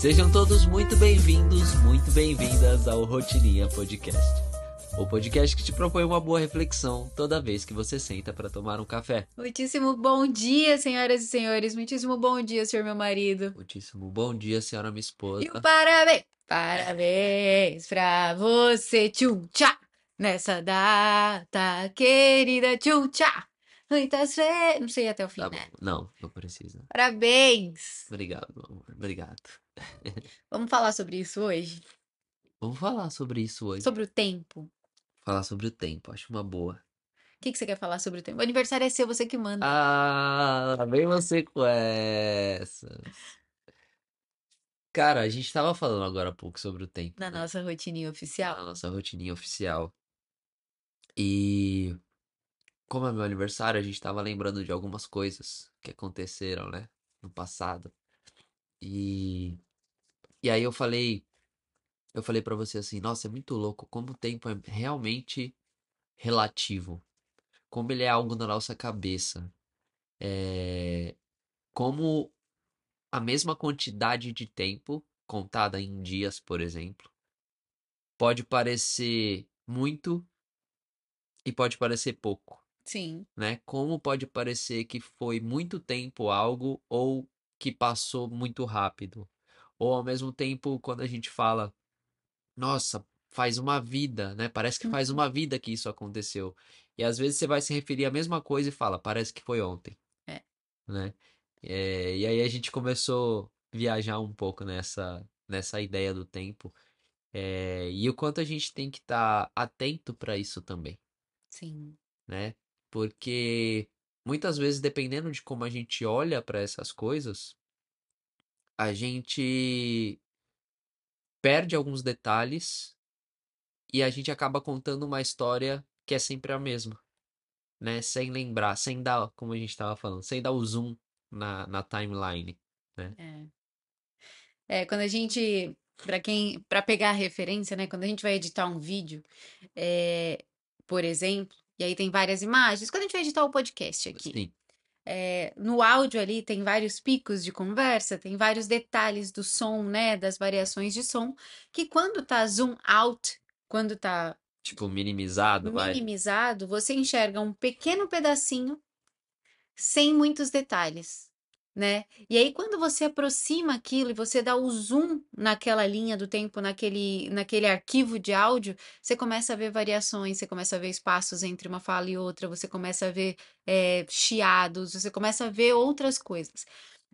Sejam todos muito bem-vindos, muito bem-vindas ao Rotininha Podcast. O podcast que te propõe uma boa reflexão toda vez que você senta para tomar um café. Muitíssimo bom dia, senhoras e senhores. Muitíssimo bom dia, senhor meu marido. Muitíssimo bom dia, senhora minha esposa. E um parabéns, parabéns pra você, tchum tchá. Nessa data querida, tchum tchá. Muitas vezes. Não sei até o fim, Tá né? Não, não precisa. Parabéns. Obrigado, meu amor. Obrigado. Vamos falar sobre isso hoje? Vamos falar sobre isso hoje. Sobre o tempo. Falar sobre o tempo, acho uma boa. O que, que você quer falar sobre o tempo? O aniversário é seu, você que manda. Ah, lá vem você com essa. Cara, a gente tava falando agora há pouco sobre o tempo, Na né? nossa rotininha Na oficial. nossa rotininha oficial. E como é meu aniversário, a gente tava lembrando de algumas coisas que aconteceram, né, no passado. E e aí eu falei, eu falei para você assim, nossa, é muito louco como o tempo é realmente relativo, como ele é algo na nossa cabeça. É, como a mesma quantidade de tempo, contada em dias, por exemplo, pode parecer muito e pode parecer pouco, Sim. né? Como pode parecer que foi muito tempo algo ou que passou muito rápido. Ou ao mesmo tempo, quando a gente fala, nossa, faz uma vida, né? Parece que faz Uhum. uma vida que isso aconteceu. E às vezes você vai se referir à mesma coisa e fala, parece que foi ontem, É. né? É, e aí a gente começou a viajar um pouco nessa, nessa ideia do tempo. É, e o quanto a gente tem que estar atento para isso também, Sim. né? Porque muitas vezes, dependendo de como a gente olha para essas coisas, a gente perde alguns detalhes e a gente acaba contando uma história que é sempre a mesma, né? Sem lembrar, sem dar, como a gente estava falando, sem dar o zoom na, na timeline, né? É. É, quando a gente, para quem, para pegar a referência, né? Quando a gente vai editar um vídeo, é, por exemplo, e aí tem várias imagens. Quando a gente vai editar o podcast aqui, Sim, é, no áudio ali tem vários picos de conversa, tem vários detalhes do som, né? Das variações de som, que quando tá zoom out, quando tá tipo, minimizado, vai. minimizado, você enxerga um pequeno pedacinho sem muitos detalhes, né? E aí, quando você aproxima aquilo e você dá o zoom naquela linha do tempo, naquele, naquele arquivo de áudio, você começa a ver variações, você começa a ver espaços entre uma fala e outra, você começa a ver eh, chiados, você começa a ver outras coisas.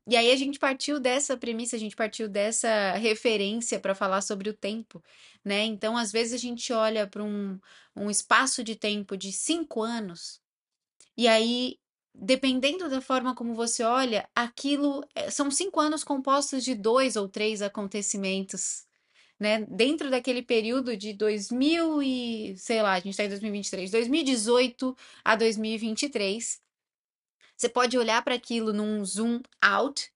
E aí a gente partiu dessa premissa, a gente partiu dessa referência para falar sobre o tempo, né? Então, às vezes a gente olha para um, um espaço de tempo de cinco anos, e aí, dependendo da forma como você olha, aquilo é- são cinco anos compostos de dois ou três acontecimentos, né? Dentro daquele período de 2000 e, sei lá, a gente está em 2023, 2018 a 2023. Você pode olhar para aquilo num zoom out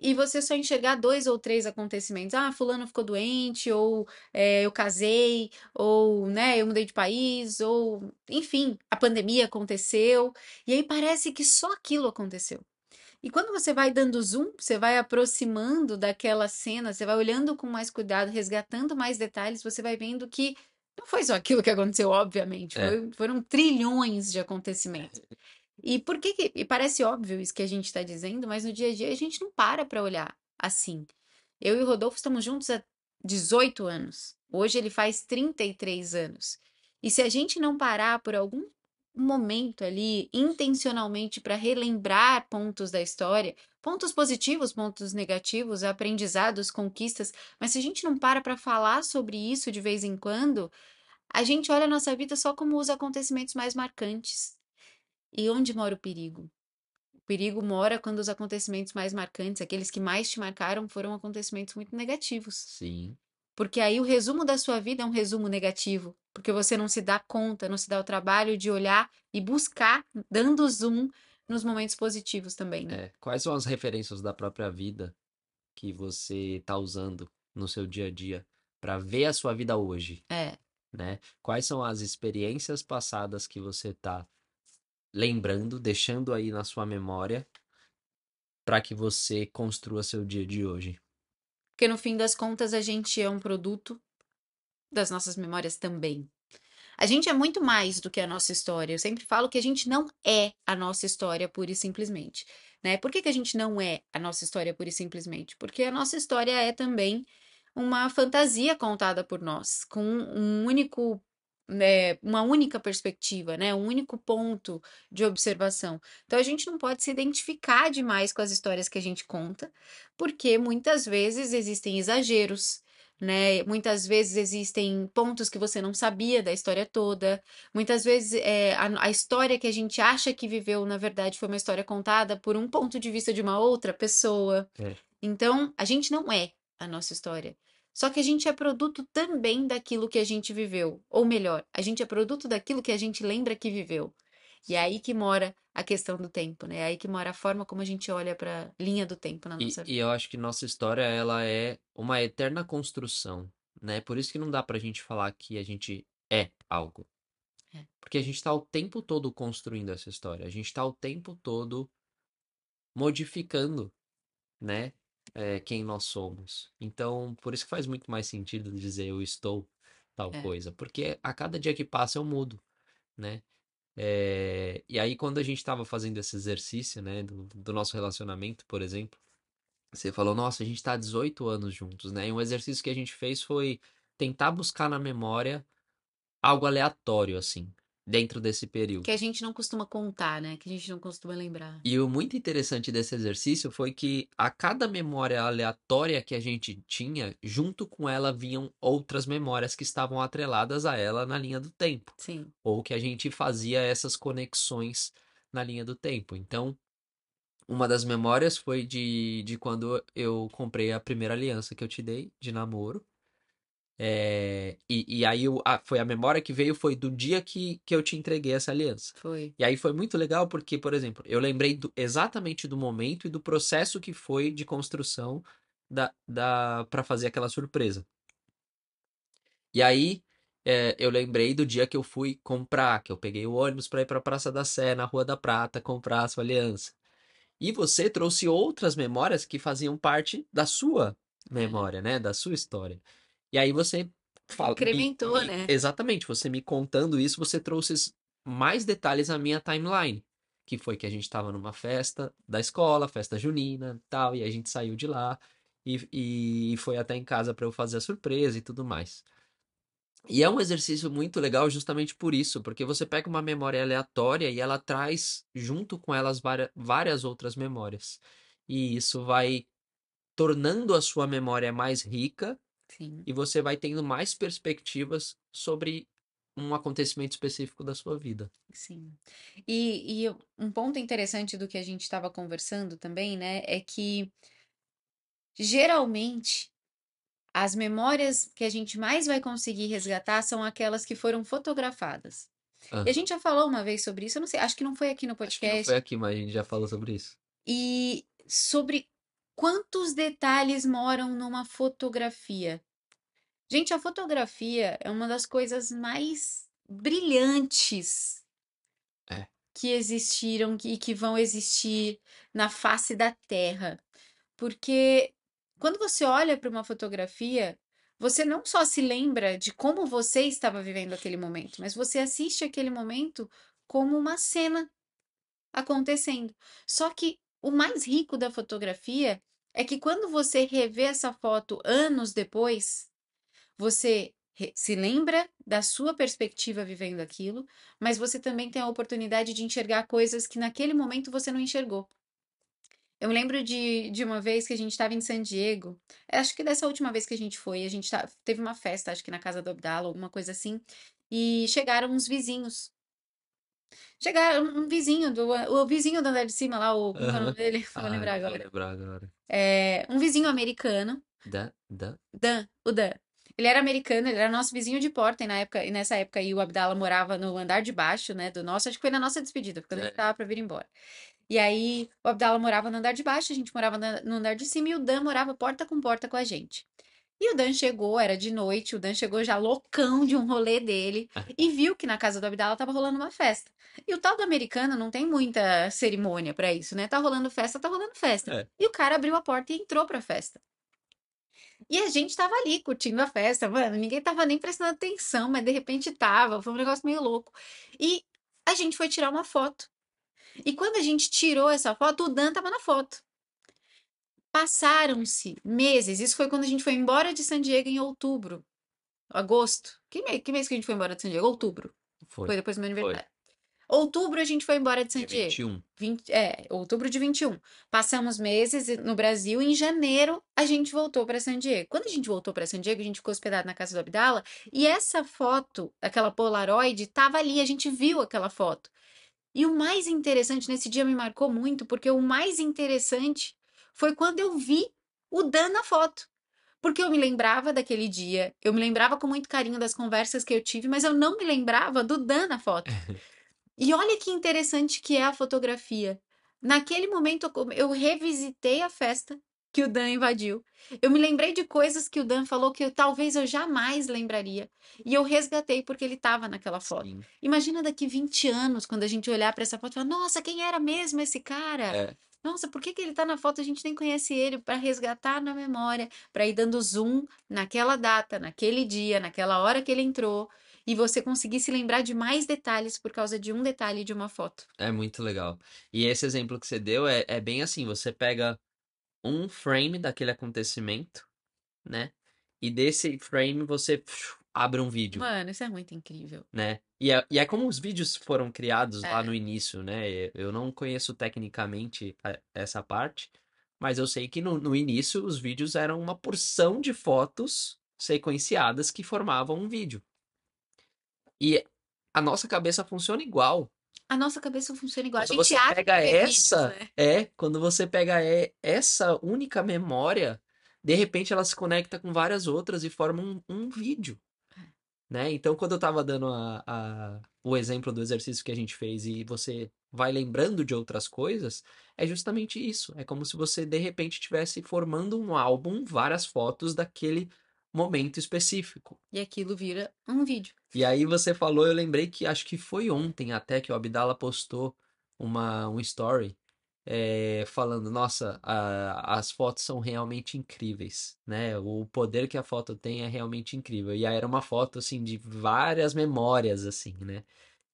e você só enxergar dois ou três acontecimentos. Ah, fulano ficou doente, ou eh, eu casei, ou né, eu mudei de país, ou enfim, a pandemia aconteceu. E aí parece que só aquilo aconteceu. E quando você vai dando zoom, você vai aproximando daquela cena, você vai olhando com mais cuidado, resgatando mais detalhes, você vai vendo que não foi só aquilo que aconteceu, obviamente, É. foi- foram trilhões de acontecimentos. E por que, que e parece óbvio isso que a gente está dizendo, mas no dia a dia a gente não para para olhar assim. Eu e o Rodolfo estamos juntos há 18 anos. Hoje ele faz 33 anos. E se a gente não parar por algum momento ali, intencionalmente, para relembrar pontos da história, pontos positivos, pontos negativos, aprendizados, conquistas, mas se a gente não para para falar sobre isso de vez em quando, a gente olha a nossa vida só como os acontecimentos mais marcantes. E onde mora o perigo? O perigo mora quando os acontecimentos mais marcantes, aqueles que mais te marcaram, foram acontecimentos muito negativos. Sim, Porque aí o resumo da sua vida é um resumo negativo, porque você não se dá conta, não se dá o trabalho de olhar e buscar, dando zoom nos momentos positivos também, né? é. Quais são as referências da própria vida que você está usando no seu dia a dia para ver a sua vida hoje, É, né? Quais são as experiências passadas que você está lembrando, deixando aí na sua memória para que você construa seu dia de hoje? porque no fim das contas a gente é um produto das nossas memórias também. A gente é muito mais do que a nossa história. Eu sempre falo que a gente não é a nossa história pura e simplesmente. Né? Por que, que a gente não é a nossa história pura e simplesmente? Porque a nossa história é também uma fantasia contada por nós, com um único né, uma única perspectiva, né, um único ponto de observação. Então a gente não pode se identificar demais com as histórias que a gente conta, porque muitas vezes existem exageros, né? Muitas vezes existem pontos que você não sabia da história toda. Muitas vezes é, a, a história que a gente acha que viveu, na verdade, foi uma história contada por um ponto de vista de uma outra pessoa. É. Então, a gente não é a nossa história. Só que a gente é produto também daquilo que a gente viveu. Ou melhor, a gente é produto daquilo que a gente lembra que viveu. E é aí que mora a questão do tempo, né? É aí que mora a forma como a gente olha para a linha do tempo na E, nossa e vida. eu acho que nossa história, ela é uma eterna construção, né? Por isso que não dá pra gente falar que a gente é algo. É. Porque a gente tá o tempo todo construindo essa história. A gente tá o tempo todo modificando, né? É, quem nós somos. Então, por isso que faz muito mais sentido dizer eu estou tal É. coisa. Porque a cada dia que passa eu mudo, né? É, e aí, quando a gente estava fazendo esse exercício, né, do, do nosso relacionamento, por exemplo, você falou, nossa, a gente tá há 18 anos juntos, né? E um exercício que a gente fez foi tentar buscar na memória algo aleatório, assim, dentro desse período. Que a gente não costuma contar, né? Que a gente não costuma lembrar. E o muito interessante desse exercício foi que a cada memória aleatória que a gente tinha, junto com ela vinham outras memórias que estavam atreladas a ela na linha do tempo, Sim. ou que a gente fazia essas conexões na linha do tempo. Então, uma das memórias foi de, de quando eu comprei a primeira aliança que eu te dei de namoro. É, e, e aí o- a- foi a memória que veio foi do dia que, que eu te entreguei essa aliança. Foi. E aí foi muito legal porque, por exemplo, eu lembrei do- exatamente do momento e do processo que foi de construção da, da, para fazer aquela surpresa. E aí é, eu lembrei do dia que eu fui comprar, que eu peguei o ônibus para ir para a Praça da Sé, na Rua da Prata, comprar a sua aliança. E você trouxe outras memórias que faziam parte da sua memória, né? Da sua história. E aí você fala. me- Incrementou, me- né? Exatamente, você me contando isso, você trouxe mais detalhes à minha timeline. Que foi que a gente estava numa festa da escola, festa junina e tal, e a gente saiu de lá e, e foi até em casa para eu fazer a surpresa e tudo mais. E é um exercício muito legal justamente por isso, porque você pega uma memória aleatória e ela traz junto com elas várias outras memórias. E isso vai tornando a sua memória mais rica Sim. e você vai tendo mais perspectivas sobre um acontecimento específico da sua vida. Sim. E, e um ponto interessante do que a gente estava conversando também, né, é que geralmente as memórias que a gente mais vai conseguir resgatar são aquelas que foram fotografadas. Ah, E a gente já falou uma vez sobre isso, eu não sei, acho que não foi aqui no acho que não podcast. foi aqui, mas a gente já falou sobre isso. E sobre quantos detalhes moram numa fotografia. Gente, a fotografia é uma das coisas mais brilhantes É. que existiram e que vão existir na face da Terra. Porque quando você olha para uma fotografia, você não só se lembra de como você estava vivendo aquele momento, mas você assiste aquele momento como uma cena acontecendo. Só que o mais rico da fotografia é que quando você revê essa foto anos depois, você se lembra da sua perspectiva vivendo aquilo, mas você também tem a oportunidade de enxergar coisas que naquele momento você não enxergou. Eu me lembro de, de uma vez que a gente estava em San Diego, acho que dessa última vez que a gente foi, a gente tá- teve uma festa, acho que na casa do Abdala, alguma coisa assim, e chegaram uns vizinhos. Chegaram um vizinho, do, o vizinho do andar de cima lá, o, como é o nome dele? Vou Ah, lembrar vou agora. lembrar agora. É, um vizinho americano, Da, da, Dan, o Dan. Ele era americano, ele era nosso vizinho de porta, e na época, e nessa época aí o Abdala morava no andar de baixo, né, do nosso, acho que foi na nossa despedida, gente É. tava pra vir embora. E aí o Abdala morava no andar de baixo, a gente morava no andar de cima, e o Dan morava porta com porta com a gente. E o Dan chegou, era de noite, o Dan chegou já loucão de um rolê dele, e viu que na casa do Abdala tava rolando uma festa. E o tal do americano não tem muita cerimônia pra isso, né? Tá rolando festa, tá rolando festa. É. E o cara abriu a porta e entrou pra festa. E a gente tava ali curtindo a festa, mano. Ninguém tava nem prestando atenção, mas de repente tava. Foi um negócio meio louco. E a gente foi tirar uma foto. E quando a gente tirou essa foto, o Dan tava na foto. Passaram-se meses. Isso foi quando a gente foi embora de San Diego em outubro, agosto. Que, me- que mês que a gente foi embora de San Diego? Outubro. Foi. Foi depois do meu Foi. aniversário. Outubro a gente foi embora de San Diego. 21. 20, é, outubro de 21. Passamos meses no Brasil. Em janeiro, a gente voltou para San Diego. Quando a gente voltou para San Diego, a gente ficou hospedado na casa do Abdala. E essa foto, aquela Polaroid, tava ali. A gente viu aquela foto. E o mais interessante, nesse dia me marcou muito, porque o mais interessante foi quando eu vi o Dan na foto. Porque eu me lembrava daquele dia, eu me lembrava com muito carinho das conversas que eu tive, mas eu não me lembrava do Dan na foto. E olha que interessante que é a fotografia. Naquele momento eu revisitei a festa que o Dan invadiu. Eu me lembrei de coisas que o Dan falou que eu- talvez eu jamais lembraria. E eu resgatei porque ele estava naquela foto. Sim. Imagina daqui 20 anos, quando a gente olhar para essa foto e falar: Nossa, quem era mesmo esse cara? É. Nossa, por que que ele tá na foto? A gente nem conhece ele para resgatar na memória, para ir dando zoom naquela data, naquele dia, naquela hora que ele entrou, e você conseguir se lembrar de mais detalhes por causa de um detalhe de uma foto. É muito legal. E esse exemplo que você deu é, é bem assim: você pega um frame daquele acontecimento, né? E desse frame você abre um vídeo, Mano, isso é muito incrível. né? E é, e é como os vídeos foram criados lá É. no início, né? Eu não conheço tecnicamente a- essa parte, mas eu sei que no, no início os vídeos eram uma porção de fotos sequenciadas que formavam um vídeo. E a nossa cabeça funciona igual. A nossa cabeça funciona igual. A Quando gente você acha pega é vídeos, essa, né? é, quando você pega é, essa única memória, de repente ela se conecta com várias outras e forma um, um vídeo, né? Então, quando eu tava dando a, a- o exemplo do exercício que a gente fez e você vai lembrando de outras coisas, é justamente isso. É como se você, de repente, estivesse formando um álbum, várias fotos daquele momento específico. E aquilo vira um vídeo. E aí você falou, eu lembrei que acho que foi ontem até que o Abdala postou uma, um story eh, falando, nossa, a- as fotos são realmente incríveis, né? O poder que a foto tem é realmente incrível. E aí era uma foto, assim, de várias memórias, assim, né?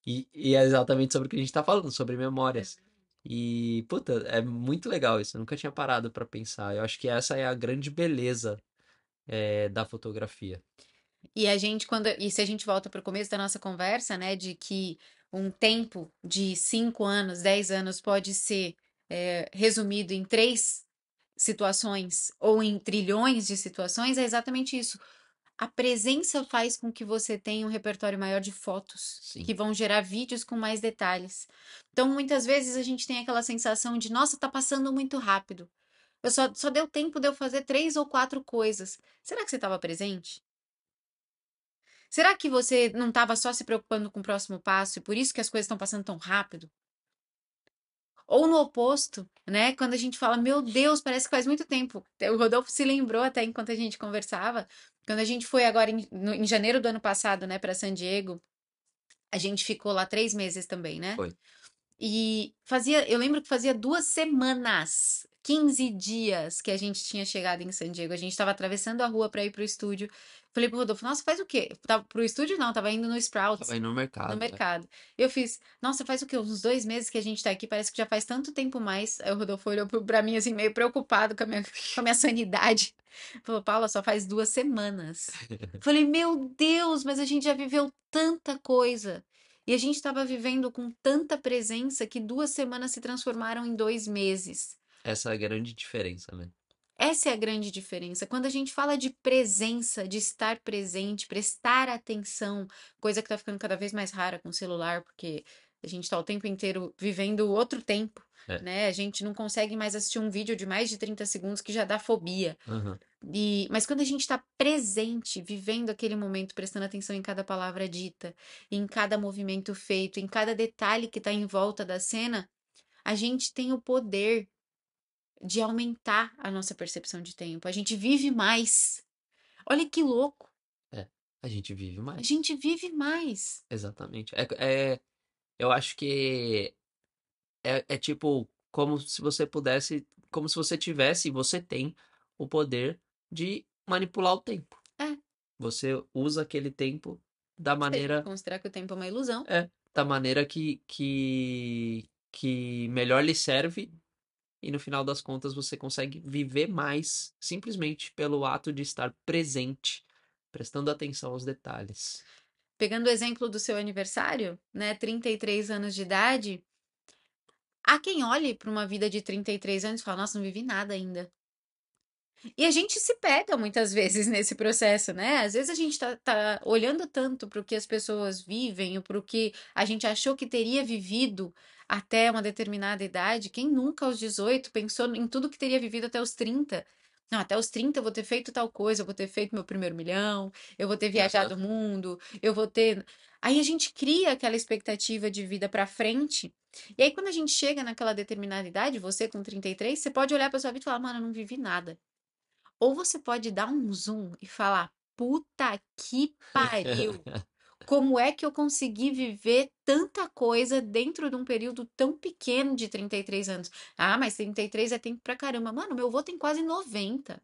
E, e é exatamente sobre o que a gente tá falando, sobre memórias. E, puta, é muito legal isso. Eu nunca tinha parado pra pensar. Eu acho que essa é a grande beleza eh, da fotografia. E a gente, quando. E se a gente volta para o começo da nossa conversa, né, de que um tempo de 5 anos, 10 anos pode ser é, resumido em três situações ou em trilhões de situações, é exatamente isso. A presença faz com que você tenha um repertório maior de fotos, Sim. que vão gerar vídeos com mais detalhes. Então, muitas vezes a gente tem aquela sensação de, nossa, tá passando muito rápido. Eu só, só deu tempo de eu fazer três ou quatro coisas. Será que você estava presente? Será que você não estava só se preocupando com o próximo passo e por isso que as coisas estão passando tão rápido? Ou no oposto, né? Quando a gente fala, meu Deus, parece que faz muito tempo. O Rodolfo se lembrou até enquanto a gente conversava. Quando a gente foi agora em, no- em janeiro do ano passado, né, para San Diego, a gente ficou lá três meses também, né? Foi. E fazia, eu lembro que fazia duas semanas, 15 dias que a gente tinha chegado em San Diego. A gente estava atravessando a rua para ir pro estúdio. Falei pro Rodolfo, nossa, faz o quê? Tava pro estúdio não, tava indo no Sprouts, Tava aí no mercado. no né? mercado. Eu fiz, nossa, faz o quê? Uns dois meses que a gente tá aqui, parece que já faz tanto tempo mais. Aí o Rodolfo olhou pra mim assim, meio preocupado com a minha, com a minha sanidade. Falou, Paula, só faz duas semanas. Falei, meu Deus, mas a gente já viveu tanta coisa. E a gente estava vivendo com tanta presença que duas semanas se transformaram em dois meses. Essa é a grande diferença, né? Essa é a grande diferença. Quando a gente fala de presença, de estar presente, prestar atenção, coisa que tá ficando cada vez mais rara com o celular, porque a gente tá o tempo inteiro vivendo outro tempo, É. né? A gente não consegue mais assistir um vídeo de mais de 30 segundos que já dá fobia. Aham. E, mas quando a gente está presente, vivendo aquele momento, prestando atenção em cada palavra dita, em cada movimento feito, em cada detalhe que está em volta da cena, a gente tem o poder de aumentar a nossa percepção de tempo. A gente vive mais. Olha que louco! A gente vive A mais. gente vive mais. Exatamente. É, é- eu acho que é, é tipo como se você pudesse, como se você tivesse, e você tem o poder de manipular o tempo. É. Você usa aquele tempo da maneira considerar que o tempo é uma ilusão. é, da maneira que que que melhor lhe serve e no final das contas você consegue viver mais simplesmente pelo ato de estar presente, prestando atenção aos detalhes. Pegando o exemplo do seu aniversário, né, 33 anos de idade, há quem olhe para uma vida de 33 anos e fala, nossa, não vivi nada ainda. E a gente se pega muitas vezes nesse processo, né? Às vezes a gente tá, tá olhando tanto para o que as pessoas vivem, ou para o que a gente achou que teria vivido até uma determinada idade. Quem nunca aos 18 pensou em tudo que teria vivido até os 30? Não, até os 30 eu vou ter feito tal coisa, eu vou ter feito meu primeiro milhão, eu vou ter viajado o mundo, eu vou ter. Aí a gente cria aquela expectativa de vida para frente. E aí, quando a gente chega naquela determinada idade, você com 33, você pode olhar para sua vida e falar, mano, eu não vivi nada. Ou você pode dar um zoom e falar: puta que pariu! Como é que eu consegui viver tanta coisa dentro de um período tão pequeno de 33 anos? Ah, mas 33 é tempo pra caramba. Mano, meu avô tem quase 90.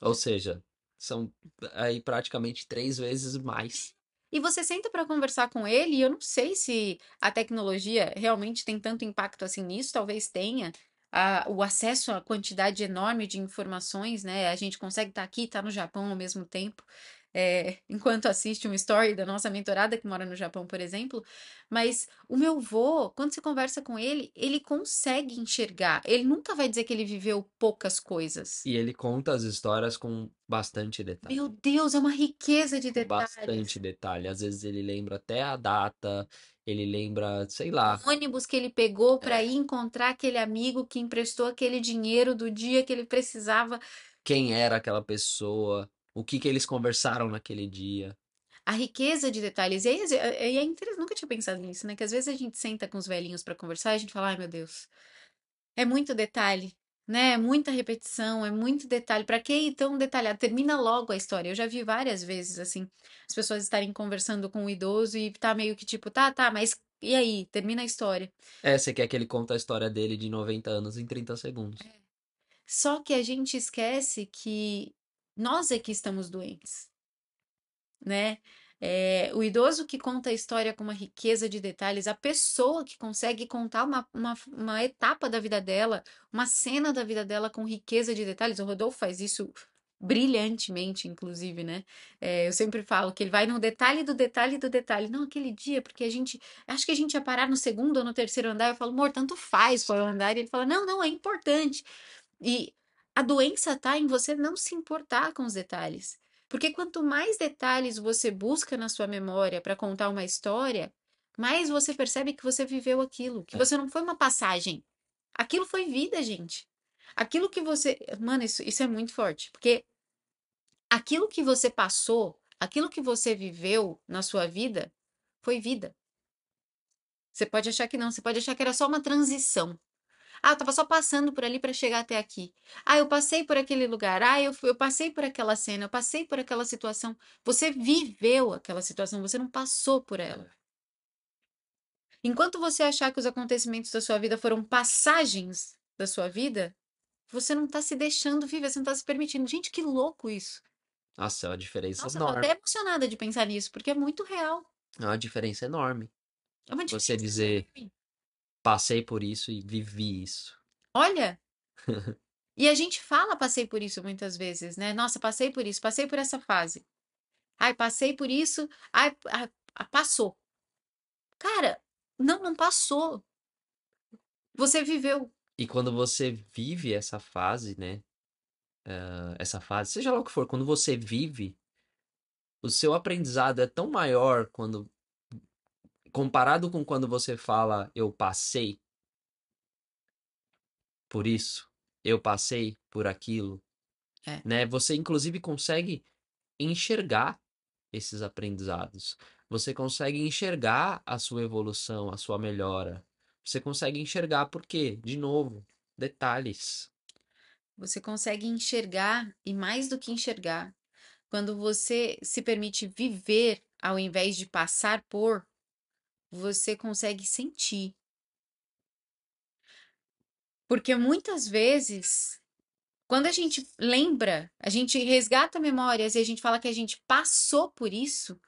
Ou seja, são aí praticamente três vezes mais. E você senta para conversar com ele, e eu não sei se a tecnologia realmente tem tanto impacto assim nisso, talvez tenha, a, o acesso à quantidade enorme de informações, né? A gente consegue estar tá aqui, estar tá no Japão ao mesmo tempo. É, enquanto assiste uma story da nossa mentorada que mora no Japão, por exemplo, mas o meu vô, quando você conversa com ele, ele consegue enxergar. Ele nunca vai dizer que ele viveu poucas coisas. E ele conta as histórias com bastante detalhe. Meu Deus, é uma riqueza de detalhes. Bastante detalhe. Às vezes ele lembra até a data, ele lembra, sei lá. O ônibus que ele pegou para ir encontrar aquele amigo que emprestou aquele dinheiro do dia que ele precisava. Quem era aquela pessoa? O que que eles conversaram naquele dia? A riqueza de detalhes. E aí, é, é interessante, nunca tinha pensado nisso, né? Que às vezes a gente senta com os velhinhos para conversar e a gente fala, ai meu Deus, é muito detalhe né? É muita repetição, é muito detalhe. Para que ir tão detalhado? Termina logo a história. Eu já vi várias vezes assim, as pessoas estarem conversando com o idoso e tá meio que tipo, tá, tá, mas e aí? Termina a história. É, você quer que ele conte a história dele de 90 anos em 30 segundos. É. Só que a gente esquece que nós é que estamos doentes, né? É, o idoso que conta a história com uma riqueza de detalhes, a pessoa que consegue contar uma, uma, uma, etapa da vida dela, uma cena da vida dela com riqueza de detalhes. O Rodolfo faz isso brilhantemente, inclusive, né? É, eu sempre falo que ele vai no detalhe do detalhe do detalhe. Não, aquele dia, porque a gente. Acho que a gente ia parar no segundo ou no terceiro andar. Eu falo, amor, tanto faz qual andar. E ele fala, não, não, é importante. E a doença tá em você não se importar com os detalhes. Porque quanto mais detalhes você busca na sua memória para contar uma história, mais você percebe que você viveu aquilo, que é. você não foi uma passagem. Aquilo foi vida, gente. Aquilo que você. Mano, isso, isso é muito forte. Porque aquilo que você passou, aquilo que você viveu na sua vida, foi vida. Você pode achar que não, você pode achar que era só uma transição. Ah, eu tava só passando por ali para chegar até aqui. Ah, eu passei por aquele lugar. Ah, eu, eu passei por aquela cena, eu passei por aquela situação. Você viveu aquela situação, você não passou por ela. É. Enquanto você achar que os acontecimentos da sua vida foram passagens da sua vida, você não tá se deixando viver, você não tá se permitindo. Gente, que louco isso. Nossa, é uma diferença Nossa, enorme. Eu tô até emocionada de pensar nisso, porque é muito real. É uma diferença enorme. É uma diferença você dizer, enorme passei por isso e vivi isso. Olha! e a gente fala passei por isso muitas vezes, né? Nossa, passei por isso, passei por essa fase. Ai, passei por isso, ai, ai passou. Cara, não, não passou. Você viveu. E quando você vive essa fase, né? Uh, essa fase, seja lá o que for, quando você vive, o seu aprendizado é tão maior quando comparado com quando você fala eu passei por isso, eu passei por aquilo, é. né? Você inclusive consegue enxergar esses aprendizados. Você consegue enxergar a sua evolução, a sua melhora. Você consegue enxergar por quê? De novo, detalhes. Você consegue enxergar e mais do que enxergar, quando você se permite viver ao invés de passar por, você consegue sentir. Porque muitas vezes Quando a gente lembra, a gente resgata memórias e a gente fala que a gente passou por isso,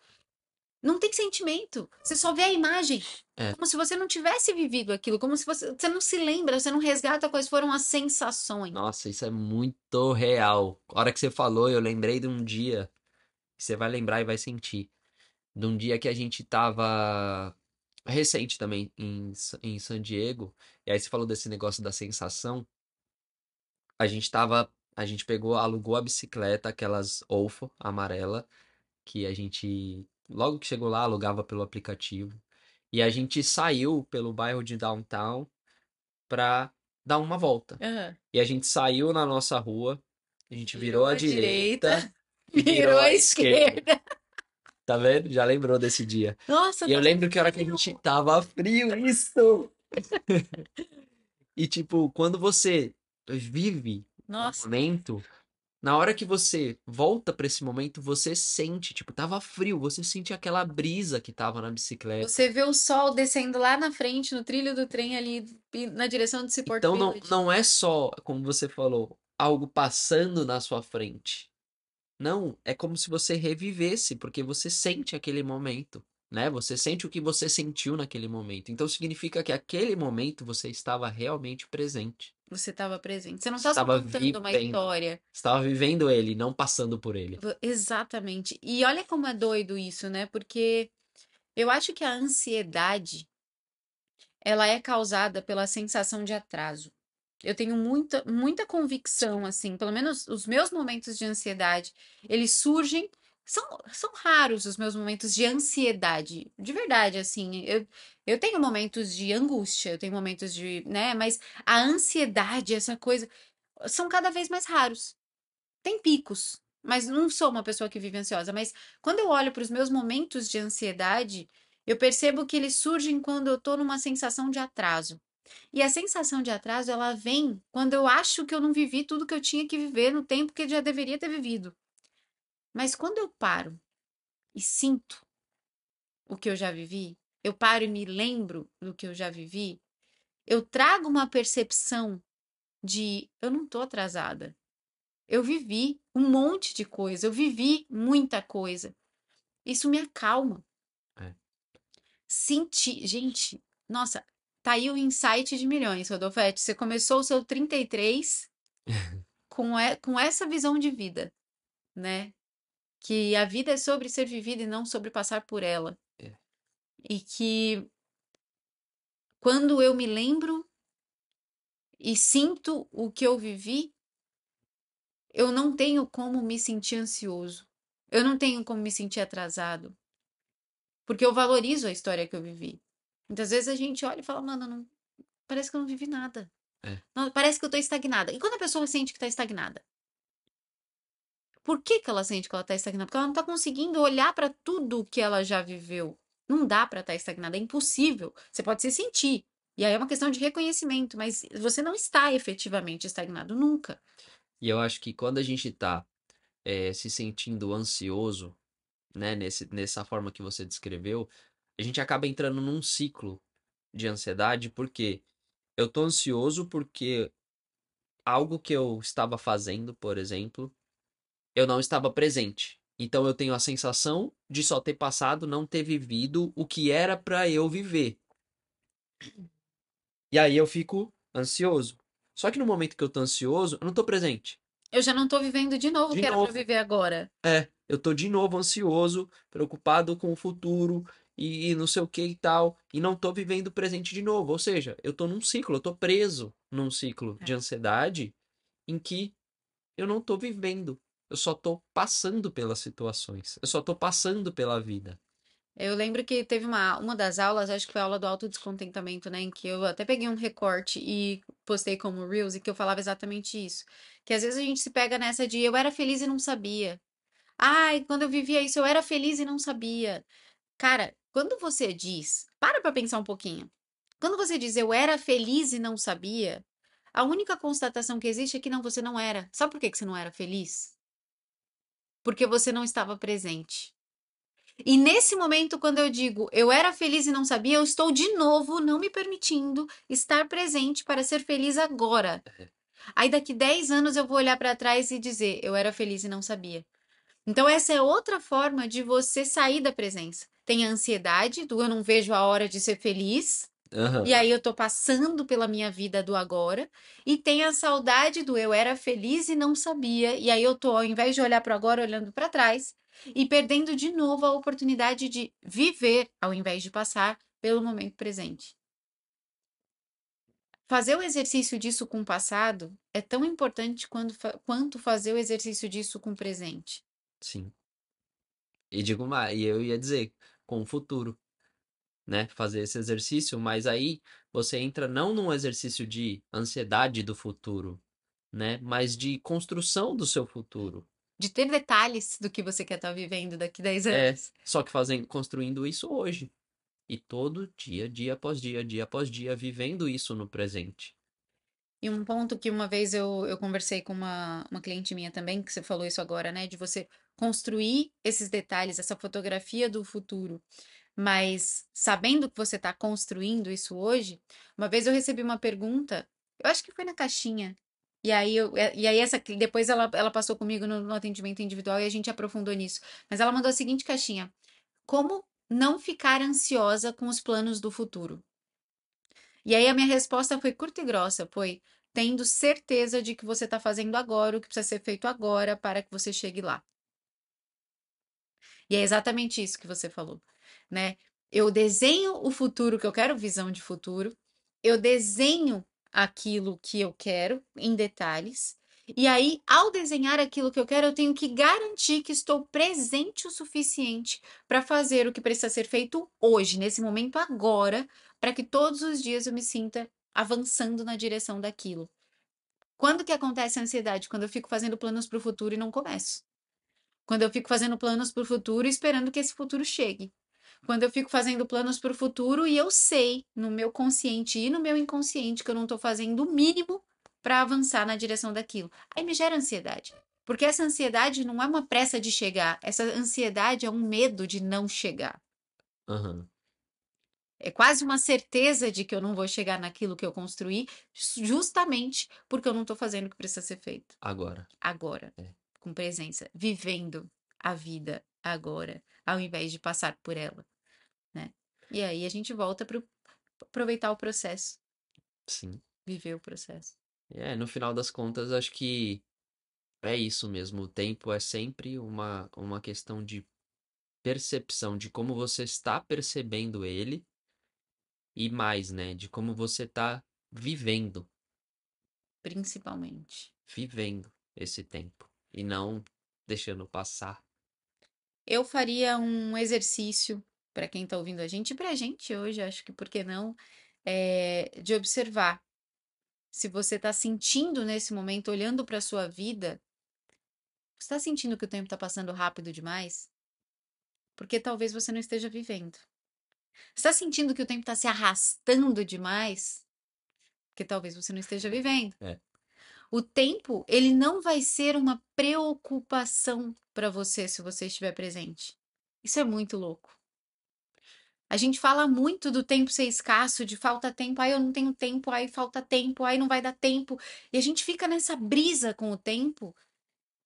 não tem sentimento. Você só vê a imagem. É. Como se você não tivesse vivido aquilo, como se você, você não se lembra, você não resgata quais foram as sensações. Nossa, isso é muito real. A hora que você falou, eu lembrei de um dia que você vai lembrar e vai sentir. De um dia que a gente tava recente também em, em San Diego. E aí você falou desse negócio da sensação. A gente tava, a gente pegou, alugou a bicicleta, aquelas Ofo amarela, que a gente logo que chegou lá alugava pelo aplicativo. E a gente saiu pelo bairro de downtown pra dar uma volta. Aham. E a gente saiu na nossa rua, a gente virou à direita, e virou à esquerda. Tá vendo? Já lembrou desse dia. Nossa, E eu tá lembro que a hora que a gente tava frio, isso! E tipo, quando você vive Nossa, momento, na hora que você volta pra esse momento, você sente, tipo, tava frio, você sente aquela brisa que tava na bicicleta. você vê o sol descendo lá na frente, no trilho do trem ali, na direção de Seaport Então não, Village. não é só, como você falou, algo passando na sua frente. Não, é como se você revivesse, porque você sente aquele momento, né? Você sente o que você sentiu naquele momento. Então significa que aquele momento você estava realmente presente. Você estava presente. Você não Estava contando uma vivendo. história. Estava vivendo ele, não passando por ele. Exatamente. E olha como é doido isso, né? Porque eu acho que a ansiedade ela é causada pela sensação de atraso. Eu tenho muita, muita convicção, assim, pelo menos os meus momentos de ansiedade, eles surgem. São, são raros os meus momentos de ansiedade, de verdade, assim. Eu, eu tenho momentos de angústia, eu tenho momentos de, né? Mas a ansiedade, essa coisa, são cada vez mais raros. Tem picos, mas não sou uma pessoa que vive ansiosa. Mas quando eu olho para os meus momentos de ansiedade, eu percebo que eles surgem quando eu tô numa sensação de atraso. E a sensação de atraso, ela vem quando eu acho que eu não vivi tudo que eu tinha que viver no tempo que eu já deveria ter vivido. Mas quando eu paro e sinto o que eu já vivi, eu paro e me lembro do que eu já vivi, eu trago uma percepção de eu não tô atrasada. Eu vivi um monte de coisa, eu vivi muita coisa. Isso me acalma. É. Sentir, gente, nossa, tá aí o insight de milhões, Rodolfete. Você começou o seu 33 com, com essa visão de vida, né? Que a vida é sobre ser vivida e não sobre passar por ela. É. E que quando eu me lembro e sinto o que eu vivi, eu não tenho como me sentir ansioso. Eu não tenho como me sentir atrasado. Porque eu valorizo a história que eu vivi. Muitas vezes a gente olha e fala, mano, não... parece que eu não vivi nada. É. Não, parece que eu tô estagnada. E quando a pessoa sente que tá estagnada? Por que que ela sente que ela tá estagnada? Porque ela não tá conseguindo olhar para tudo que ela já viveu. Não dá para estar estagnada, é impossível. Você pode se sentir. E aí é uma questão de reconhecimento, mas você não está efetivamente estagnado nunca. E eu acho que quando a gente tá eh, se sentindo ansioso, né, nesse, nessa forma que você descreveu, a gente acaba entrando num ciclo de ansiedade, porque eu tô ansioso porque algo que eu estava fazendo, por exemplo, eu não estava presente. Então eu tenho a sensação de só ter passado, não ter vivido o que era pra eu viver. E aí eu fico ansioso. Só que no momento que eu tô ansioso, eu não tô presente. Eu já não tô vivendo de novo o que era novo. pra viver agora. É, eu tô de novo ansioso, preocupado com o futuro e, e não sei o que e tal, e não tô vivendo o presente de novo. Ou seja, eu tô num ciclo, eu tô preso num ciclo de ansiedade em que eu não tô vivendo. Eu só tô passando pelas situações. Eu só tô passando pela vida. Eu lembro que teve uma, uma das aulas, acho que foi a aula do autodescontentamento, né? Em que eu até peguei um recorte e postei como Reels, e que eu falava exatamente isso. Que às vezes a gente se pega nessa de eu era feliz e não sabia. Ai, quando eu vivia isso, eu era feliz e não sabia. Cara, quando você diz, para pra pensar um pouquinho. Quando você diz eu era feliz e não sabia, a única constatação que existe é que não, você não era. Sabe por que que você não era feliz? Porque você não estava presente. E nesse momento, quando eu digo eu era feliz e não sabia, eu estou de novo não me permitindo estar presente para ser feliz agora. Aí daqui 10 anos eu vou olhar para trás e dizer, eu era feliz e não sabia. Então essa é outra forma de você sair da presença. Tem a ansiedade do eu não vejo a hora de ser feliz, Aham. e aí eu tô passando pela minha vida do agora, e tem a saudade do eu era feliz e não sabia, e aí eu tô ao invés de olhar para agora olhando para trás e perdendo de novo a oportunidade de viver ao invés de passar pelo momento presente. Fazer o exercício disso com o passado é tão importante quanto fazer o exercício disso com o presente. Sim. E digo mais, e eu ia dizer, com o futuro, né? Fazer esse exercício, mas aí você entra não num exercício de ansiedade do futuro, né? Mas de construção do seu futuro. De ter detalhes do que você quer estar vivendo daqui 10 É, anos. só que fazendo, construindo isso hoje. E todo dia, dia após dia, dia após dia, vivendo isso no presente. E um ponto que uma vez eu, eu conversei com uma, uma cliente minha também, que você falou isso agora, né? De você construir esses detalhes, essa fotografia do futuro, mas sabendo que você está construindo isso hoje. Uma vez eu recebi uma pergunta, eu acho que foi na caixinha. E aí, eu, e aí essa, depois ela, ela passou comigo no, no atendimento individual e a gente aprofundou nisso. Mas ela mandou a seguinte caixinha: Como não ficar ansiosa com os planos do futuro? E aí a minha resposta foi curta e grossa, foi tendo certeza de que você está fazendo agora o que precisa ser feito agora para que você chegue lá. E é exatamente isso que você falou, né? Eu desenho o futuro que eu quero, visão de futuro. Eu desenho aquilo que eu quero em detalhes. E aí, ao desenhar aquilo que eu quero, eu tenho que garantir que estou presente o suficiente para fazer o que precisa ser feito hoje, nesse momento agora, para que todos os dias eu me sinta avançando na direção daquilo. Quando que acontece a ansiedade? Quando eu fico fazendo planos para o futuro e não começo. Quando eu fico fazendo planos para o futuro e esperando que esse futuro chegue. Quando eu fico fazendo planos para o futuro e eu sei, no meu consciente e no meu inconsciente, que eu não estou fazendo o mínimo para avançar na direção daquilo. Aí me gera ansiedade. Porque essa ansiedade não é uma pressa de chegar, essa ansiedade é um medo de não chegar. Aham. É quase uma certeza de que eu não vou chegar naquilo que eu construí, justamente porque eu não estou fazendo o que precisa ser feito Agora. agora, É. com presença, vivendo a vida agora, ao invés de passar por ela, né? E aí a gente volta para aproveitar o processo, Sim. viver o processo. É, no final das contas, acho que é isso mesmo. O tempo é sempre uma, uma questão de percepção, de como você está percebendo ele e mais, né? De como você está vivendo, Principalmente. vivendo esse tempo e não deixando passar. Eu faria um exercício para quem está ouvindo a gente e para a gente hoje, acho que por que não, é, de observar se você está sentindo nesse momento, olhando para a sua vida, você está sentindo que o tempo está passando rápido demais? Porque talvez você não esteja vivendo. Está sentindo que o tempo está se arrastando demais? Porque talvez você não esteja vivendo. É. O tempo, ele não vai ser uma preocupação para você se você estiver presente. Isso é muito louco. A gente fala muito do tempo ser escasso, de falta tempo, aí eu não tenho tempo, aí falta tempo, aí não vai dar tempo. E a gente fica nessa brisa com o tempo.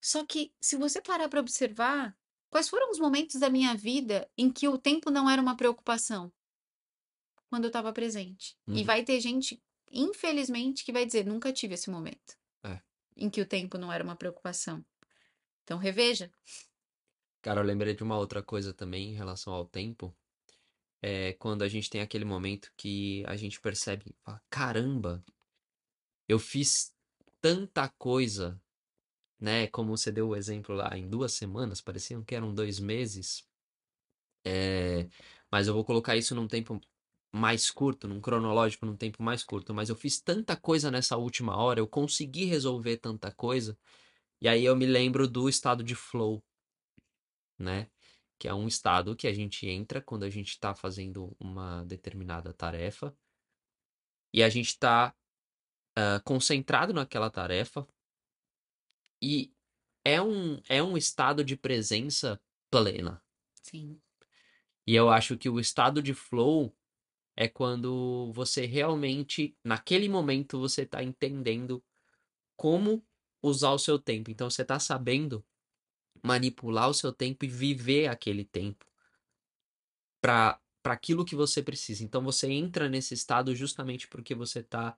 Só que se você parar para observar, quais foram os momentos da minha vida em que o tempo não era uma preocupação? Quando eu estava presente. E Uhum. vai ter gente, infelizmente, que vai dizer: nunca tive esse momento. Em que o tempo não era uma preocupação. Então, reveja. Cara, eu lembrei de uma outra coisa também em relação ao tempo. É quando a gente tem aquele momento que a gente percebe, caramba, eu fiz tanta coisa, né? Como você deu o exemplo lá, em duas semanas, pareciam que eram dois meses. É, mas eu vou colocar isso num tempo mais curto, num cronológico, num tempo mais curto. Mas eu fiz tanta coisa nessa última hora, eu consegui resolver tanta coisa. E aí eu me lembro do estado de flow, né? Que é um estado que a gente entra quando a gente está fazendo uma determinada tarefa e a gente está concentrado naquela tarefa e é um, é um estado de presença plena. Sim. E eu acho que o estado de flow é quando você realmente, naquele momento, você está entendendo como usar o seu tempo. Então você tá sabendo manipular o seu tempo e viver aquele tempo para aquilo que você precisa. Então você entra nesse estado justamente porque você tá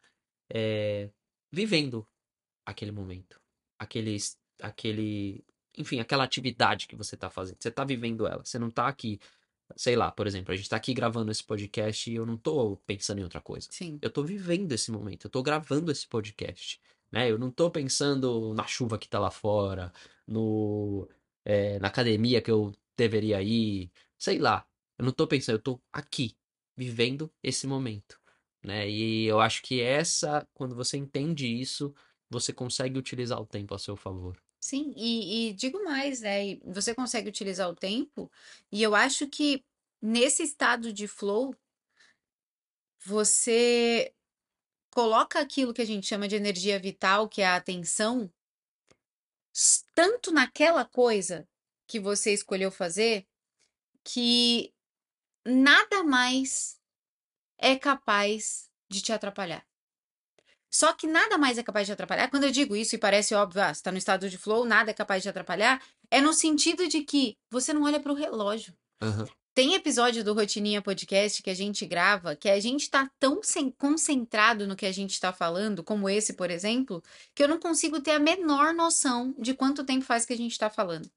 é, vivendo aquele momento, aquele aquele, enfim, aquela atividade que você tá fazendo. Você tá vivendo ela. Você não tá aqui sei lá, por exemplo, a gente tá aqui gravando esse podcast e eu não tô pensando em outra coisa. Sim. Eu tô vivendo esse momento, eu tô gravando esse podcast, né? Eu não tô pensando na chuva que tá lá fora, no é, na academia que eu deveria ir, sei lá. Eu não tô pensando, eu tô aqui, vivendo esse momento, né? E eu acho que essa, quando você entende isso, você consegue utilizar o tempo a seu favor. Sim, e, e digo mais, né? Você consegue utilizar o tempo, e eu acho que nesse estado de flow, você coloca aquilo que a gente chama de energia vital, que é a atenção, tanto naquela coisa que você escolheu fazer, que nada mais é capaz de te atrapalhar. Só que nada mais é capaz de atrapalhar. Quando eu digo isso e parece óbvio, ah, você está no estado de flow, nada é capaz de atrapalhar, é no sentido de que você não olha para o relógio. Aham. Tem episódio do Rotininha Podcast que a gente grava que a gente tá tão sem- concentrado no que a gente tá falando, como esse, por exemplo, que eu não consigo ter a menor noção de quanto tempo faz que a gente tá falando.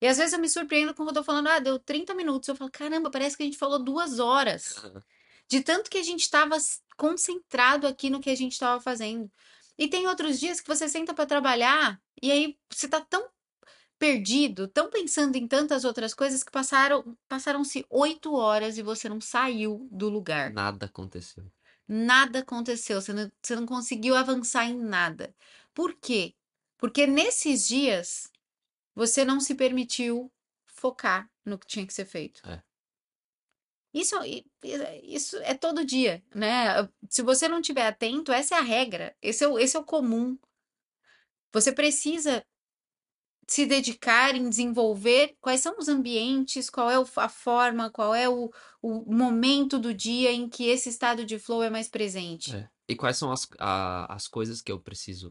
E às vezes eu me surpreendo quando eu tô falando, ah, deu 30 minutos. Eu falo, caramba, parece que a gente falou duas horas. Aham. De tanto que a gente estava concentrado aqui no que a gente estava fazendo. E tem outros dias que você senta para trabalhar e aí você tá tão perdido, tão pensando em tantas outras coisas que passaram, passaram-se oito horas e você não saiu do lugar. Nada aconteceu. Nada aconteceu, você não, você não conseguiu avançar em nada. Por quê? Porque nesses dias você não se permitiu focar no que tinha que ser feito. É. Isso, isso é todo dia, né? Se você não estiver atento, essa é a regra, esse é o, esse é o comum. Você precisa se dedicar em desenvolver quais são os ambientes, qual é a forma, qual é o, o momento do dia em que esse estado de flow é mais presente. É. E quais são as, a- as coisas que eu preciso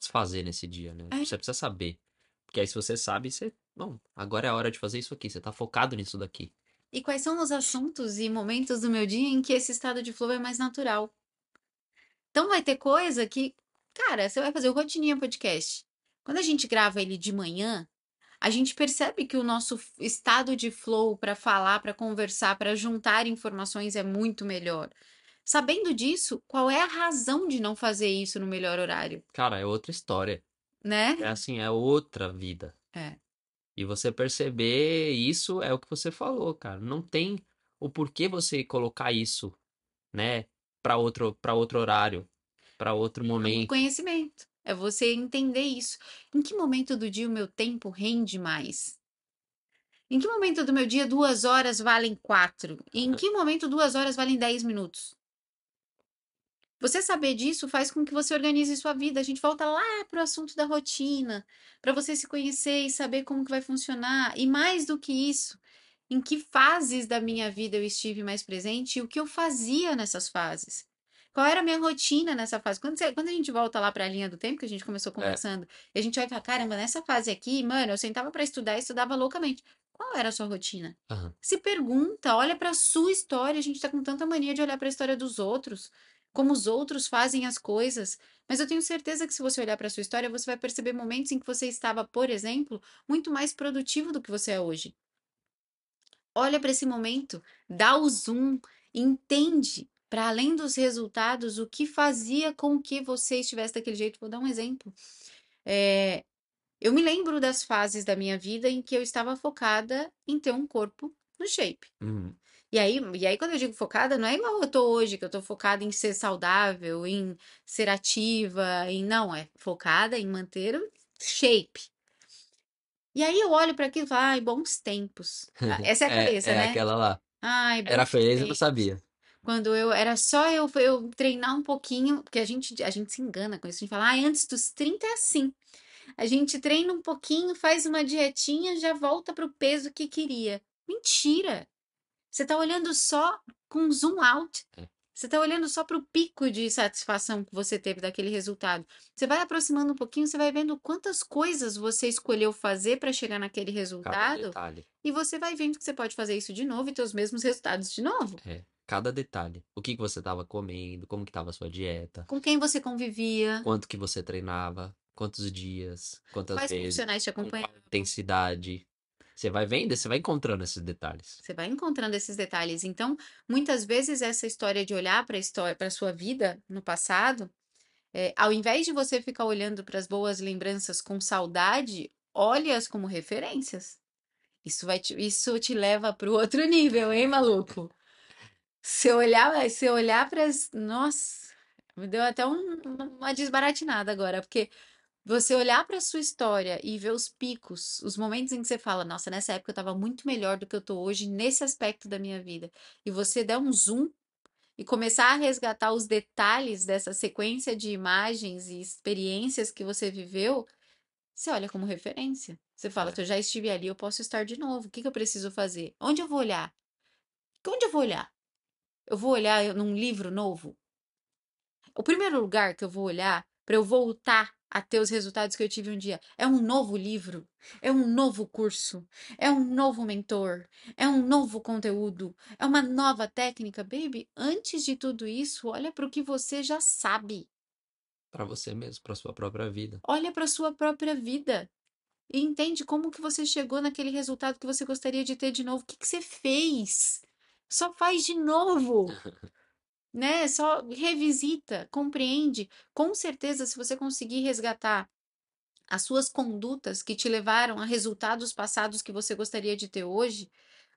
fazer nesse dia, né? É. Você precisa saber. Porque aí se você sabe, você. Bom, agora é a hora de fazer isso aqui. Você tá focado nisso daqui. E quais são os assuntos e momentos do meu dia em que esse estado de flow é mais natural? Então vai ter coisa que, cara, você vai fazer o Rotininha Podcast. Quando a gente grava ele de manhã, a gente percebe que o nosso estado de flow para falar, para conversar, para juntar informações é muito melhor. Sabendo disso, qual é a razão de não fazer isso no melhor horário, Cara, é outra história. né? É assim, é outra vida. É. E você perceber isso é o que você falou, cara. Não tem o porquê você colocar isso, né, Pra outro, para outro horário, pra outro momento. Conhecimento. É você entender isso. Em que momento do dia o meu tempo rende mais? Em que momento do meu dia duas horas valem quatro? E em que momento duas horas valem dez minutos? Você saber disso faz com que você organize sua vida. A gente volta lá para o assunto da rotina, para você se conhecer e saber como que vai funcionar. E mais do que isso, em que fases da minha vida eu estive mais presente e o que eu fazia nessas fases. Qual era a minha rotina nessa fase? Quando, você- quando a gente volta lá para a linha do tempo, que a gente começou conversando, e a gente vai falar, caramba, nessa fase aqui, mano, eu sentava para estudar e estudava loucamente. Qual era a sua rotina? Aham. Se pergunta, olha para a sua história. A gente tá com tanta mania de olhar para a história dos outros, como os outros fazem as coisas. Mas eu tenho certeza que se você olhar para a sua história, você vai perceber momentos em que você estava, por exemplo, muito mais produtivo do que você é hoje. Olha para esse momento, dá o zoom, entende para além dos resultados o que fazia com que você estivesse daquele jeito. Vou dar um exemplo. É, eu me lembro das fases da minha vida em que eu estava focada em ter um corpo no shape. Uhum. E aí, e aí, quando eu digo focada, não é igual eu tô hoje, que eu tô focada em ser saudável, em ser ativa, em não, é focada em manter o shape. E aí eu olho para aquilo e falo, ai, bons tempos. Ah, Essa é a É, cabeça, é né? aquela lá. Ai, Era feliz e não tempos. sabia. Quando eu era só eu, eu treinar um pouquinho, porque a gente, a gente se engana com isso. A gente fala, ai, antes dos 30 é assim. A gente treina um pouquinho, faz uma dietinha, já volta pro peso que queria. Mentira! Você tá olhando só com zoom out. É. Você está olhando só para o pico de satisfação que você teve daquele resultado. Você vai aproximando um pouquinho, você vai vendo quantas coisas você escolheu fazer para chegar naquele Cada resultado, detalhe. e você vai vendo que você pode fazer isso de novo e ter os mesmos resultados de novo. É, cada detalhe. O que que você estava comendo, como que estava a sua dieta, Com quem você convivia, quanto que você treinava, quantos dias, quantas quais vezes, profissionais te acompanhavam. intensidade. Você vai vendo, você vai encontrando esses detalhes. Você vai encontrando esses detalhes. Então, muitas vezes essa história de olhar para a história, para sua vida no passado, é, ao invés de você ficar olhando para as boas lembranças com saudade, olhe-as como referências. Isso vai te, isso te leva para o outro nível, hein, maluco? Se olhar, se olhar para as, nossa, me deu até um- uma desbaratinada agora, porque você olhar para a sua história e ver os picos, os momentos em que você fala, nossa, nessa época eu estava muito melhor do que eu tô hoje nesse aspecto da minha vida, e você der um zoom e começar a resgatar os detalhes dessa sequência de imagens e experiências que você viveu, você olha como referência. Você fala, É. eu já estive ali, eu posso estar de novo. O que que eu preciso fazer? Onde eu vou olhar? Onde eu vou olhar? Eu vou olhar num livro novo? O primeiro lugar que eu vou olhar para eu voltar a ter os resultados que eu tive um dia é um novo livro, é um novo curso, é um novo mentor, é um novo conteúdo, é uma nova técnica, baby. Antes de tudo isso, olha para o que você já sabe. Pra você mesmo, pra sua própria vida. Olha para sua própria vida e entende como que você chegou naquele resultado que você gostaria de ter de novo. O que que você fez? Só faz de novo. né? Só revisita, compreende. Com certeza, se você conseguir resgatar as suas condutas que te levaram a resultados passados que você gostaria de ter hoje,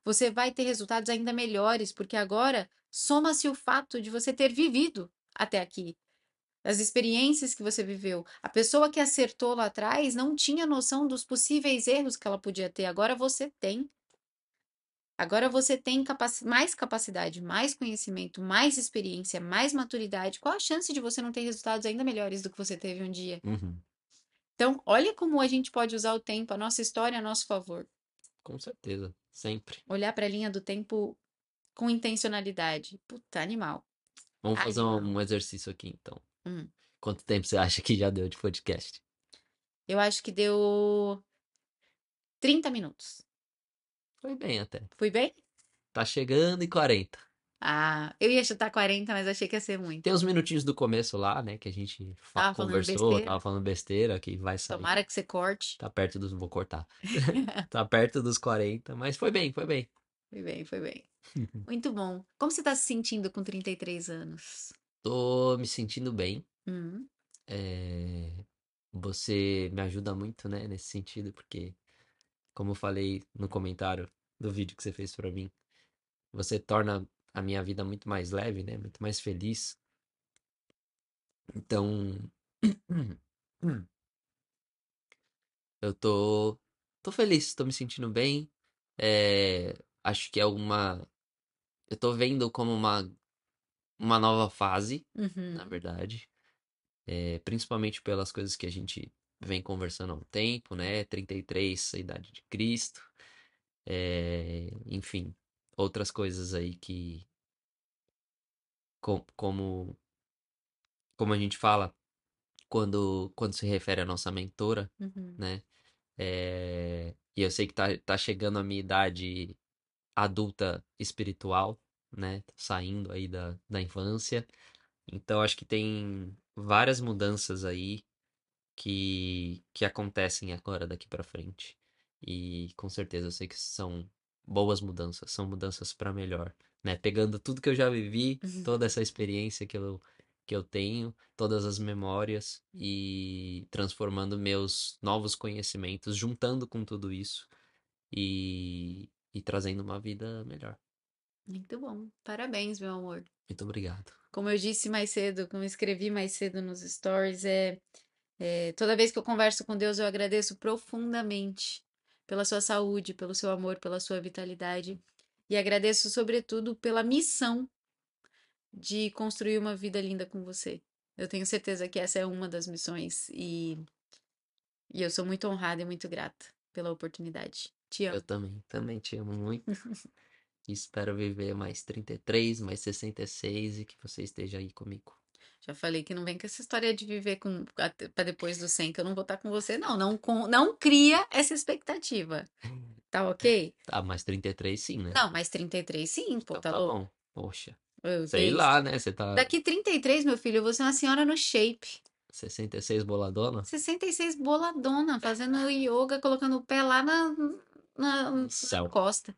você vai ter resultados ainda melhores, porque agora soma-se o fato de você ter vivido até aqui. As experiências que você viveu. A pessoa que acertou lá atrás não tinha noção dos possíveis erros que ela podia ter. Agora você tem. Agora você tem capaci- mais capacidade, mais conhecimento, mais experiência, mais maturidade. Qual a chance de você não ter resultados ainda melhores do que você teve um dia? Uhum. Então, olha como a gente pode usar o tempo, a nossa história a nosso favor. Com certeza. Sempre. Olhar para a linha do tempo com intencionalidade. Puta, animal. Vamos fazer um, um exercício aqui, então. Hum. Quanto tempo você acha que já deu de podcast? Eu acho que deu 30 minutos. Foi bem até. Fui bem? Tá chegando em 40. Ah, eu ia chutar 40, mas achei que ia ser muito. Tem uns minutinhos do começo lá, né? Que a gente Tava falando conversou, besteira. tava falando besteira, que vai sair. Tomara que você corte. Tá perto dos. Vou cortar. tá perto dos 40, mas foi bem, foi bem. Foi bem, foi bem. Muito bom. Como você tá se sentindo com 33 anos? Tô me sentindo bem. Hum, É, Você me ajuda muito, né, nesse sentido, porque, como eu falei no comentário do vídeo que você fez pra mim, você torna a minha vida muito mais leve, né, muito mais feliz. Então, eu tô, tô feliz, tô me sentindo bem. É, acho que é uma, eu tô vendo como uma, uma nova fase, uhum, na verdade. É, principalmente pelas coisas que a gente vem conversando há um tempo, né? 33, a idade de Cristo. É, enfim, outras coisas aí que, com- como, como a gente fala quando, quando se refere à nossa mentora, uhum. né? É, e eu sei que tá, tá chegando a minha idade adulta espiritual, né? Saindo aí da, da infância. Então acho que tem várias mudanças aí que, que acontecem agora daqui pra frente. E com certeza eu sei que são boas mudanças, são mudanças pra melhor, né? Pegando tudo que eu já vivi, Uhum. toda essa experiência que eu, que eu tenho, todas as memórias e transformando meus novos conhecimentos, juntando com tudo isso e, e trazendo uma vida melhor. Muito bom. Parabéns, meu amor. Muito obrigado. Como eu disse mais cedo, como eu escrevi mais cedo nos stories, é, é, toda vez que eu converso com Deus, eu agradeço profundamente pela sua saúde, pelo seu amor, pela sua vitalidade. E agradeço, sobretudo, pela missão de construir uma vida linda com você. Eu tenho certeza que essa é uma das missões e, e eu sou muito honrada e muito grata pela oportunidade. Te amo. Eu também, também te amo muito. Espero viver mais 33, mais 66 e que você esteja aí comigo. Já falei que não vem com essa história de viver com para depois do 100 que eu não vou estar com você, não. Não, com, não cria essa expectativa. Tá ok? Tá, mais 33 sim, né? Não, mas 33 sim, pô, Então tá tá louco? bom. Poxa, Eu sei lá, né? Você tá Daqui 33, meu filho, eu vou ser uma senhora no shape. 66 boladona? 66 boladona, fazendo yoga, colocando o pé lá na, na, na costa.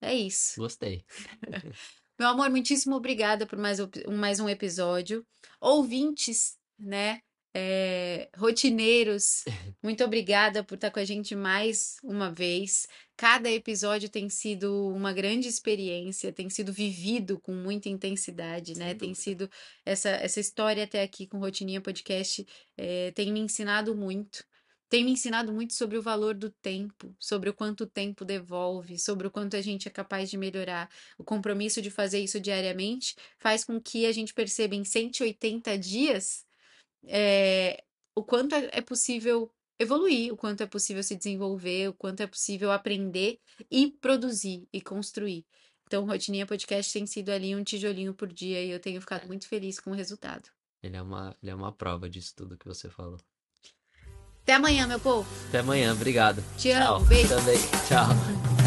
É isso. Gostei. Meu amor, muitíssimo obrigada por mais, um- mais um episódio. Ouvintes, né? é, rotineiros, muito obrigada por estar com a gente mais uma vez. Cada episódio tem sido uma grande experiência, tem sido vivido com muita intensidade, né? Tem sido essa, essa história até aqui com Rotininha Podcast, é, tem me ensinado muito. Tem me ensinado muito sobre o valor do tempo, sobre o quanto o tempo devolve, sobre o quanto a gente é capaz de melhorar. O compromisso de fazer isso diariamente faz com que a gente perceba em 180 dias é, o quanto é é possível evoluir, o quanto é possível se desenvolver, o quanto é possível aprender e produzir e construir. Então, Rotininha Podcast tem sido ali um tijolinho por dia e eu tenho ficado muito feliz com o resultado. Ele é uma, ele é uma prova disso tudo que você falou. Até amanhã, meu povo. Até amanhã, obrigado. Te Tchau. amo. Beijo. Também. Tchau.